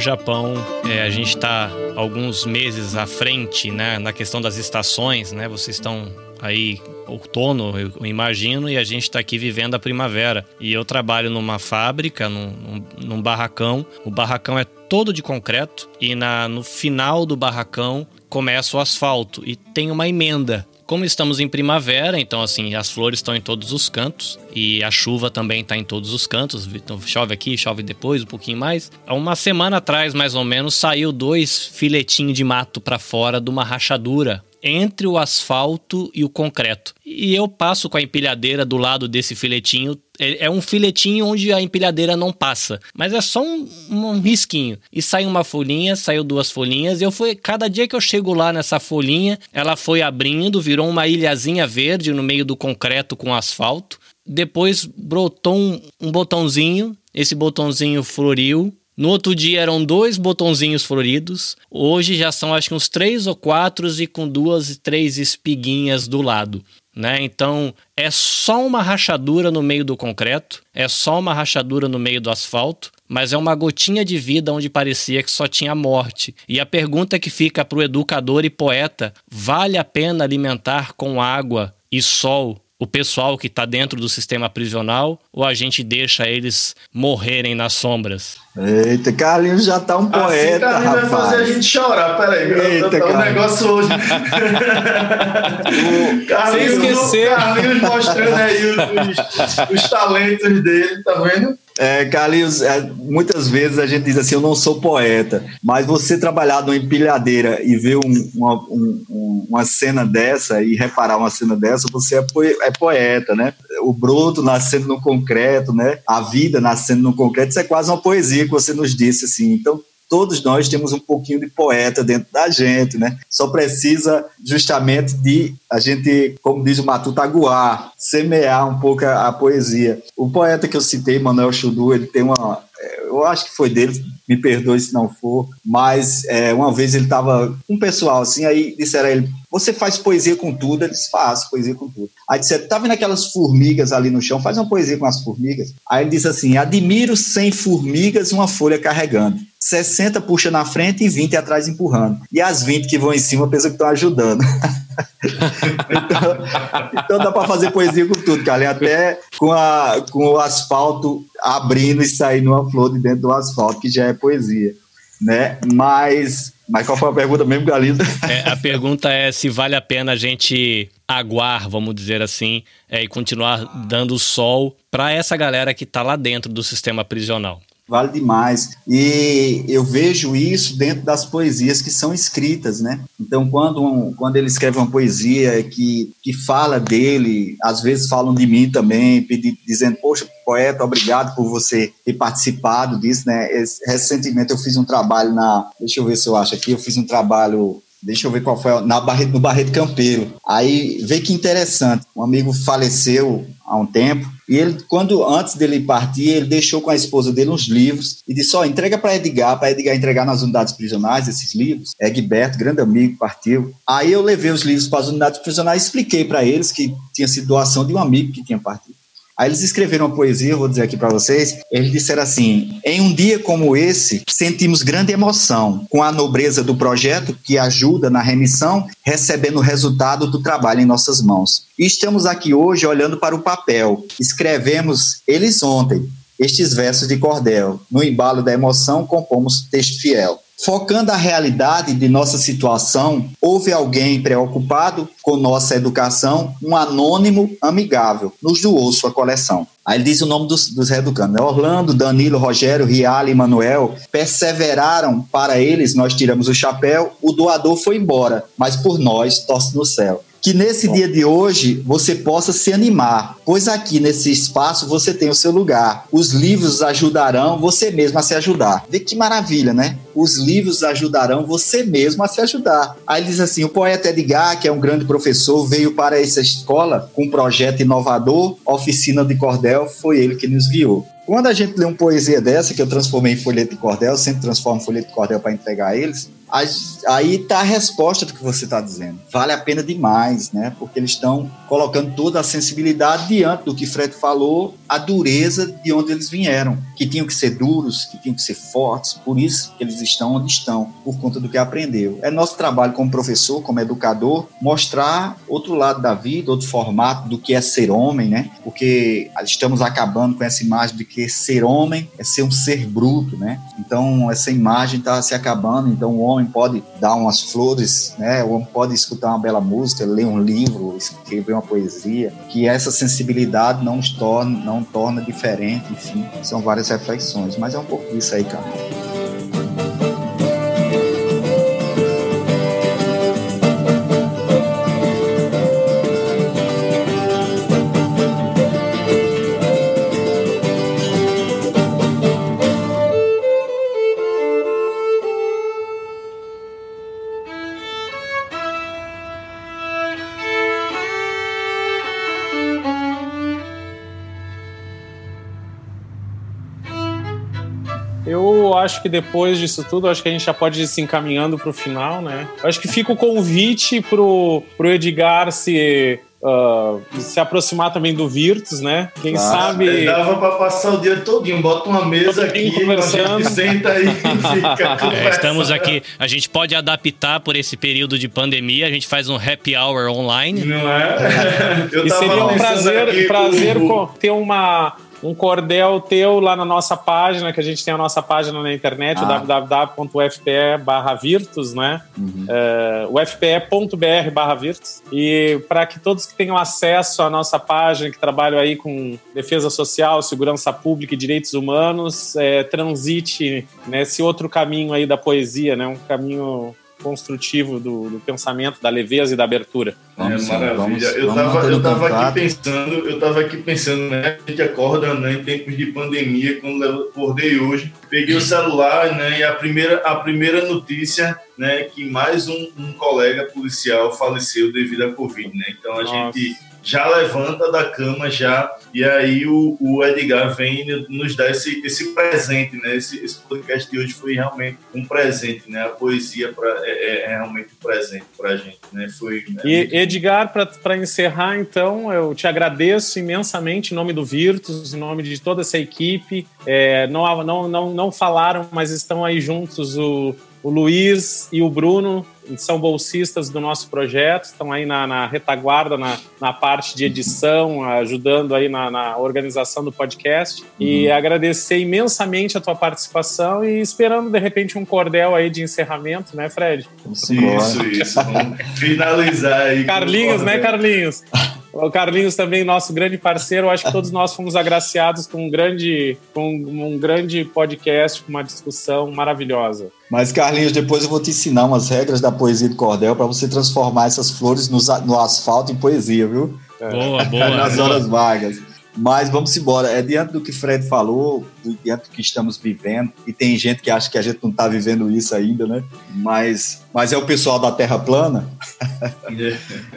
Speaker 1: Japão é, a gente está alguns meses à frente né, na questão das estações, né? Vocês estão aí outono, eu imagino, e a gente está aqui vivendo a primavera. E eu trabalho numa fábrica, num, num, barracão. O barracão é todo de concreto e na, no final do barracão começa o asfalto e tem uma emenda. Como estamos em primavera, então assim, as flores estão em todos os cantos e a chuva também está em todos os cantos. Então chove aqui, chove depois, um pouquinho mais. Há uma semana atrás, mais ou menos, saiu dois filetinhos de mato para fora de uma rachadura entre o asfalto e o concreto. E eu passo com a empilhadeira do lado desse filetinho. É, é um filetinho onde a empilhadeira não passa, mas é só um, um risquinho. E sai uma folhinha, saiu duas folhinhas. Eu fui, cada dia que eu chego lá nessa folhinha, ela foi abrindo, virou uma ilhazinha verde no meio do concreto com asfalto. Depois brotou um, um botãozinho, esse botãozinho floriu, no outro dia eram dois botãozinhos floridos. Hoje já são acho que uns três ou quatro e com duas, três espiguinhas do lado. Né? Então é só uma rachadura no meio do concreto, é só uma rachadura no meio do asfalto, mas é uma gotinha de vida onde parecia que só tinha morte. E a pergunta que fica para o educador e poeta: vale a pena alimentar com água e sol o pessoal que está dentro do sistema prisional ou a gente deixa eles morrerem nas sombras?
Speaker 4: Eita, Carlinhos já tá um assim, poeta, assim, Carlinhos
Speaker 3: rapaz. vai fazer a gente chorar, peraí. Eita, o, o negócio hoje.
Speaker 1: o *laughs* Carlinhos, Sem esquecer.
Speaker 3: Carlinhos mostrando aí os, os, os talentos dele, tá vendo?
Speaker 4: É, Carlinhos, é, muitas vezes a gente diz assim, eu não sou poeta, mas você trabalhar numa empilhadeira e ver um, uma, um, uma cena dessa e reparar uma cena dessa, você é, é poeta, né? O broto nascendo no concreto, né? A vida nascendo no concreto, isso é quase uma poesia que você nos disse, assim. Então, todos nós temos um pouquinho de poeta dentro da gente, né? Só precisa justamente de a gente, como diz o Matuta, aguar, semear um pouco a, a poesia. O poeta que eu citei, Manuel Chudu, ele tem uma é, eu acho que foi dele, me perdoe se não for, mas é, uma vez ele estava com um pessoal assim, aí disseram a ele: Você faz poesia com tudo? Ele disse: Faço poesia com tudo. Aí disseram: Tá vendo aquelas formigas ali no chão? Faz uma poesia com as formigas. Aí ele disse assim: Admiro sem formigas uma folha carregando. 60 puxa na frente e 20 atrás empurrando. E as 20 que vão em cima pensam que estão ajudando. *laughs* então, então, dá para fazer poesia com tudo, cara. Até com, a, com o asfalto abrindo e saindo uma flor de dentro do asfalto, que já é poesia. Né? Mas, mas qual foi a pergunta mesmo, Galindo?
Speaker 1: É, a pergunta é se vale a pena a gente aguar, vamos dizer assim, é, e continuar dando sol para essa galera que está lá dentro do sistema prisional
Speaker 4: vale demais. E eu vejo isso dentro das poesias que são escritas, né? Então, quando, um, quando ele escreve uma poesia que, que fala dele, às vezes falam de mim também, pedi, dizendo, poxa, poeta, obrigado por você ter participado disso, né? Recentemente eu fiz um trabalho na, deixa eu ver se eu acho aqui, eu fiz um trabalho Deixa eu ver qual foi, na Barreto, no Barreto Campeiro. Aí, vê que interessante, um amigo faleceu há um tempo, e ele, quando antes dele partir, ele deixou com a esposa dele uns livros e disse: Ó, oh, entrega para Edgar, para Edgar entregar nas unidades prisionais esses livros. Egberto, grande amigo, partiu. Aí eu levei os livros para as unidades prisionais e expliquei para eles que tinha sido doação de um amigo que tinha partido. Aí eles escreveram uma poesia, vou dizer aqui para vocês. Eles disseram assim: Em um dia como esse, sentimos grande emoção com a nobreza do projeto que ajuda na remissão, recebendo o resultado do trabalho em nossas mãos. E estamos aqui hoje olhando para o papel. Escrevemos eles ontem, estes versos de cordel. No embalo da emoção, compomos texto fiel. Focando a realidade de nossa situação, houve alguém preocupado com nossa educação, um anônimo amigável, nos doou sua coleção. Aí ele diz o nome dos, dos reeducandos. Né? Orlando, Danilo, Rogério, Riale e Manuel perseveraram para eles, nós tiramos o chapéu, o doador foi embora, mas por nós torce no céu que nesse Bom. dia de hoje você possa se animar, pois aqui nesse espaço você tem o seu lugar. Os livros ajudarão você mesmo a se ajudar. Vê que maravilha, né? Os livros ajudarão você mesmo a se ajudar. Aí diz assim: o poeta Edgar, que é um grande professor, veio para essa escola com um projeto inovador, Oficina de Cordel, foi ele que nos guiou. Quando a gente lê uma poesia dessa, que eu transformei em folheto de cordel, sempre transformo folheto de cordel para entregar a eles, aí está a resposta do que você está dizendo. Vale a pena demais, né? Porque eles estão colocando toda a sensibilidade diante do que Fred falou, a dureza de onde eles vieram, que tinham que ser duros, que tinham que ser fortes, por isso que eles estão onde estão, por conta do que aprendeu. É nosso trabalho como professor, como educador, mostrar outro lado da vida, outro formato do que é ser homem, né? Porque estamos acabando com essa imagem de que ser homem é ser um ser bruto, né? Então essa imagem está se acabando, então o homem homem pode dar umas flores, né? O homem pode escutar uma bela música, ler um livro, escrever uma poesia, que essa sensibilidade não torna, não torna diferente, enfim, são várias reflexões, mas é um pouco isso aí, cara.
Speaker 2: Acho que depois disso tudo, acho que a gente já pode ir se encaminhando para o final, né? Eu acho que fica o convite pro, pro Edgar se Uh, se aproximar também do Virtus, né? Quem ah, sabe.
Speaker 3: Dava para passar o dia todinho, bota uma mesa aqui, conversando. senta aí e *laughs* fica.
Speaker 1: É, estamos aqui. A gente pode adaptar por esse período de pandemia, a gente faz um happy hour online.
Speaker 2: Não é? *laughs* Eu e seria um prazer, prazer ter uma um cordel teu lá na nossa página, que a gente tem a nossa página na internet, ah. www.ufpe/virtus, né? Uhum. Uh, ufpe.br/virtus. E para que todos que tenham acesso à nossa página, que trabalham aí com defesa social, segurança pública e direitos humanos, é, transite nesse outro caminho aí da poesia, né? Um caminho construtivo do, do, pensamento, da leveza e da abertura.
Speaker 3: É, maravilha. Vamos, eu estava eu tava aqui pensando, eu estava aqui pensando, né? A gente acorda né, em tempos de pandemia, quando eu acordei hoje, peguei o celular, né? E a primeira, a primeira notícia, né? Que mais um, um colega policial faleceu devido à Covid, né? Então a Nossa. gente já levanta da cama já e aí o, o Edgar vem nos dar esse, esse presente, né? Esse, esse podcast de hoje foi realmente um presente, né? A poesia pra, é, é realmente um presente para a gente, né? Foi.
Speaker 2: É e Edgar, para encerrar, então, eu te agradeço imensamente em nome do Virtus, em nome de toda essa equipe. É, não, não, não, não falaram, mas estão aí juntos o o Luiz e o Bruno são bolsistas do nosso projeto, estão aí na, na retaguarda, na, na, parte de edição, ajudando aí na, na organização do podcast. Uhum. E agradecer imensamente a tua participação e esperando, de repente, um cordel aí de encerramento, né, Fred?
Speaker 3: Isso, isso. Vamos finalizar aí.
Speaker 2: Carlinhos, né, Carlinhos? *laughs* O Carlinhos também, nosso grande parceiro. acho que todos nós fomos agraciados com um grande, com um grande podcast, com uma discussão maravilhosa.
Speaker 4: Mas, Carlinhos, depois eu vou te ensinar umas regras da poesia do cordel para você transformar essas flores no, no asfalto em poesia, viu?
Speaker 1: Boa, boa.
Speaker 4: Nas horas vagas. Mas vamos embora. É diante do que Fred falou, do que estamos vivendo, e tem gente que acha que a gente não está vivendo isso ainda, né? Mas, mas é o pessoal da Terra plana. *laughs*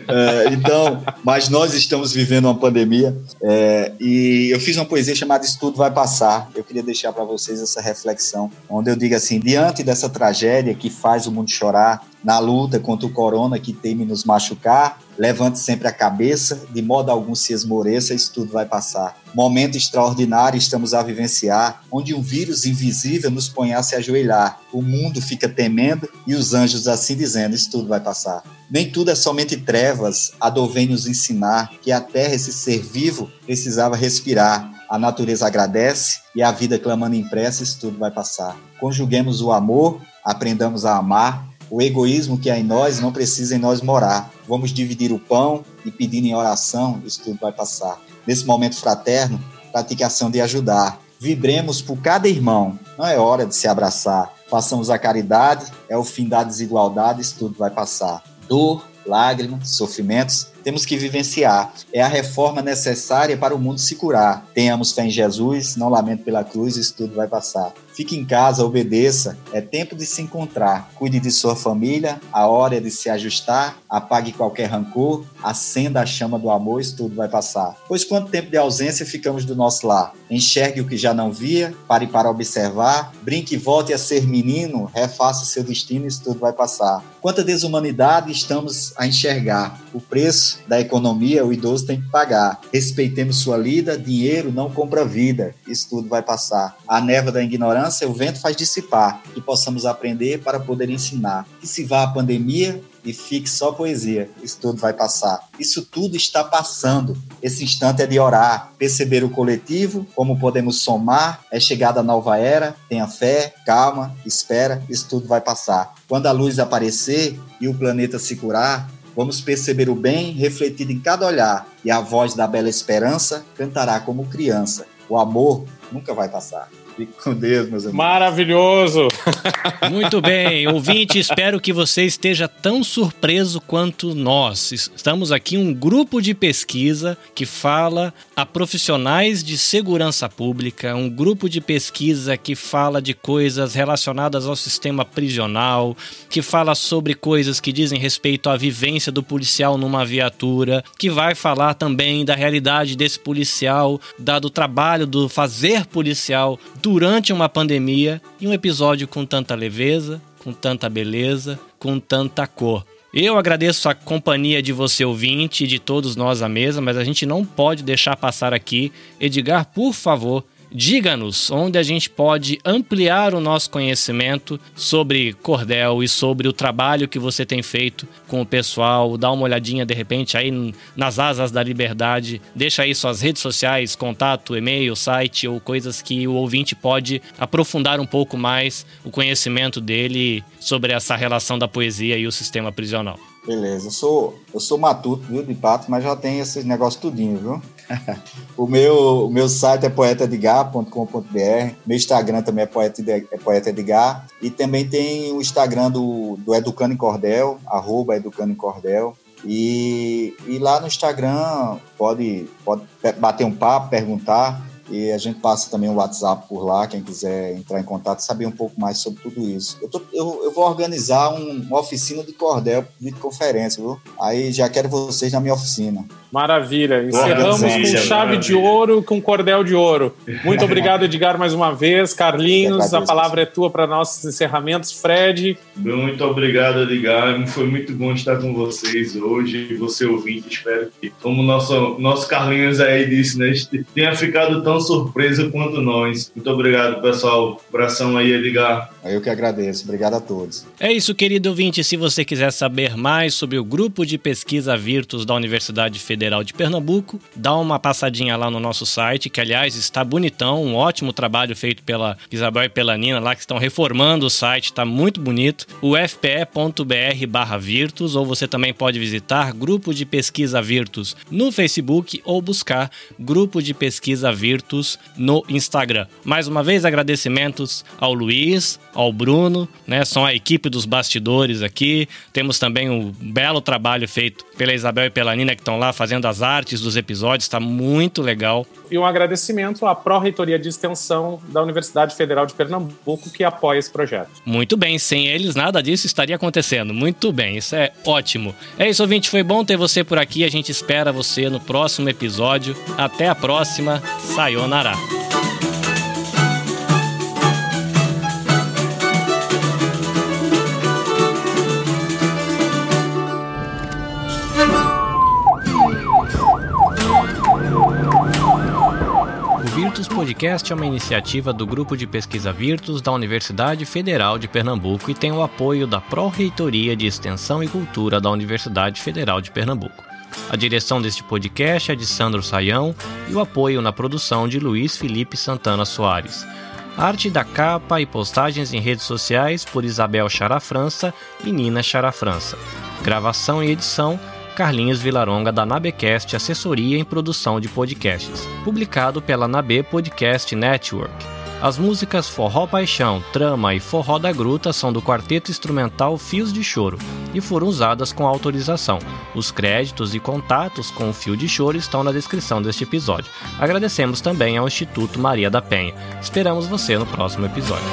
Speaker 4: é, então, mas nós estamos vivendo uma pandemia é, e eu fiz uma poesia chamada Estudo Vai Passar. Eu queria deixar para vocês essa reflexão, onde eu digo assim: diante dessa tragédia que faz o mundo chorar, na luta contra o corona que teme nos machucar, levante sempre a cabeça, de modo algum se esmoreça, isso tudo vai passar. Momento extraordinário estamos a vivenciar, onde um vírus invisível nos põe a se ajoelhar. O mundo fica temendo e os anjos assim dizendo: Isso tudo vai passar. Nem tudo é somente trevas, a dor vem nos ensinar que a terra, esse ser vivo, precisava respirar. A natureza agradece e a vida clamando em preces, tudo vai passar. Conjuguemos o amor, aprendamos a amar o egoísmo que há em nós não precisa em nós morar. Vamos dividir o pão e pedir em oração, isso tudo vai passar. Nesse momento fraterno, pratique a ação de ajudar. Vibremos por cada irmão, não é hora de se abraçar. Façamos a caridade, é o fim da desigualdade, isso tudo vai passar. Dor, lágrimas, sofrimentos, temos que vivenciar. É a reforma necessária para o mundo se curar. Tenhamos fé em Jesus, não lamento pela cruz, isso tudo vai passar. Fique em casa, obedeça. É tempo de se encontrar. Cuide de sua família. A hora é de se ajustar. Apague qualquer rancor. Acenda a chama do amor. Isso tudo vai passar. Pois quanto tempo de ausência ficamos do nosso lar? Enxergue o que já não via. Pare para observar. Brinque e volte a ser menino. Refaça seu destino. Isso tudo vai passar. Quanta desumanidade estamos a enxergar. O preço da economia o idoso tem que pagar. Respeitemos sua lida. Dinheiro não compra vida. Isso tudo vai passar. A neva da ignorância o vento faz dissipar, que possamos aprender para poder ensinar. Que se vá a pandemia e fique só poesia, isso tudo vai passar. Isso tudo está passando. Esse instante é de orar, perceber o coletivo, como podemos somar, é chegada a nova era, tenha fé, calma, espera, isso tudo vai passar. Quando a luz aparecer e o planeta se curar, Vamos perceber o bem refletido em cada olhar, e a voz da bela esperança cantará como criança. O amor nunca vai passar. Fique com Deus, meus
Speaker 2: amigos. Maravilhoso! *laughs*
Speaker 1: Muito bem, ouvinte, espero que você esteja tão surpreso quanto nós. Estamos aqui um grupo de pesquisa que fala a profissionais de segurança pública, um grupo de pesquisa que fala de coisas relacionadas ao sistema prisional, que fala sobre coisas que dizem respeito à vivência do policial numa viatura, que vai falar também da realidade desse policial, dado o trabalho do fazer policial durante uma pandemia e um episódio com tanta leveza, com tanta beleza, com tanta cor. Eu agradeço a companhia de você ouvinte e de todos nós à mesa, mas a gente não pode deixar passar aqui. Edgar, por favor, diga-nos onde a gente pode ampliar o nosso conhecimento sobre cordel e sobre o trabalho que você tem feito com o pessoal. Dá uma olhadinha de repente aí nas asas da liberdade. Deixa aí suas redes sociais, contato, e-mail, site ou coisas que o ouvinte pode aprofundar um pouco mais o conhecimento dele sobre essa relação da poesia e o sistema prisional.
Speaker 4: Beleza, eu sou, eu sou matuto, viu, de pato, mas já tem esses negócios tudinho, viu? *laughs* o, meu, o meu site é poetaedgar.com.br, meu Instagram também é poeta, é poeta Edgar, e também tem o Instagram do, do Educando em Cordel, arroba Educando em Cordel, e, e lá no Instagram pode, pode bater um papo, perguntar, e a gente passa também o WhatsApp por lá, quem quiser entrar em contato, saber um pouco mais sobre tudo isso. Eu, tô, eu, eu vou organizar um, uma oficina de cordel de conferência, viu? Aí já quero vocês na minha oficina.
Speaker 2: Maravilha. Encerramos com chave de ouro, com cordel de ouro. Muito obrigado, Edgar, mais uma vez. Carlinhos, a palavra é tua para nossos encerramentos. Fred.
Speaker 3: Muito obrigado, Edgar. Foi muito bom estar com vocês hoje. Você ouvinte, espero que, como nosso, nosso Carlinhos aí disse, né, tenha ficado tão surpreso quanto nós. Muito obrigado, pessoal. Abração aí, Edgar.
Speaker 4: Eu que agradeço. Obrigado a todos.
Speaker 1: É isso, querido ouvinte. Se você quiser saber mais sobre o grupo de pesquisa Virtus da Universidade Federal, de Pernambuco. Dá uma passadinha lá no nosso site, que aliás está bonitão, um ótimo trabalho feito pela Isabel e pela Nina lá, que estão reformando o site, está muito bonito. O fpe.br barra Virtus, ou você também pode visitar Grupo de Pesquisa Virtus no Facebook ou buscar Grupo de Pesquisa Virtus no Instagram. Mais uma vez, agradecimentos ao Luiz, ao Bruno, né? São a equipe dos bastidores aqui. Temos também um belo trabalho feito pela Isabel e pela Nina que estão lá fazendo as artes dos episódios, está muito legal.
Speaker 2: E um agradecimento à Pró-Reitoria de Extensão da Universidade Federal de Pernambuco, que apoia esse projeto.
Speaker 1: Muito bem, sem eles nada disso estaria acontecendo. Muito bem, isso é ótimo. É isso, ouvinte, foi bom ter você por aqui. A gente espera você no próximo episódio. Até a próxima. Sayonara. Podcast é uma iniciativa do Grupo de Pesquisa Virtus da Universidade Federal de Pernambuco e tem o apoio da Pró-Reitoria de Extensão e Cultura da Universidade Federal de Pernambuco. A direção deste podcast é de Sandro Saião e o apoio na produção de Luiz Felipe Santana Soares. Arte da capa e postagens em redes sociais por Isabel Charafrança e Nina Charafrança. Gravação e edição Carlinhos Vilaronga da Nabecast Assessoria em Produção de Podcasts, publicado pela Nabe Podcast Network. As músicas Forró Paixão, Trama e Forró da Gruta são do quarteto instrumental Fios de Choro e foram usadas com autorização. Os créditos e contatos com o Fio de Choro estão na descrição deste episódio. Agradecemos também ao Instituto Maria da Penha. Esperamos você no próximo episódio.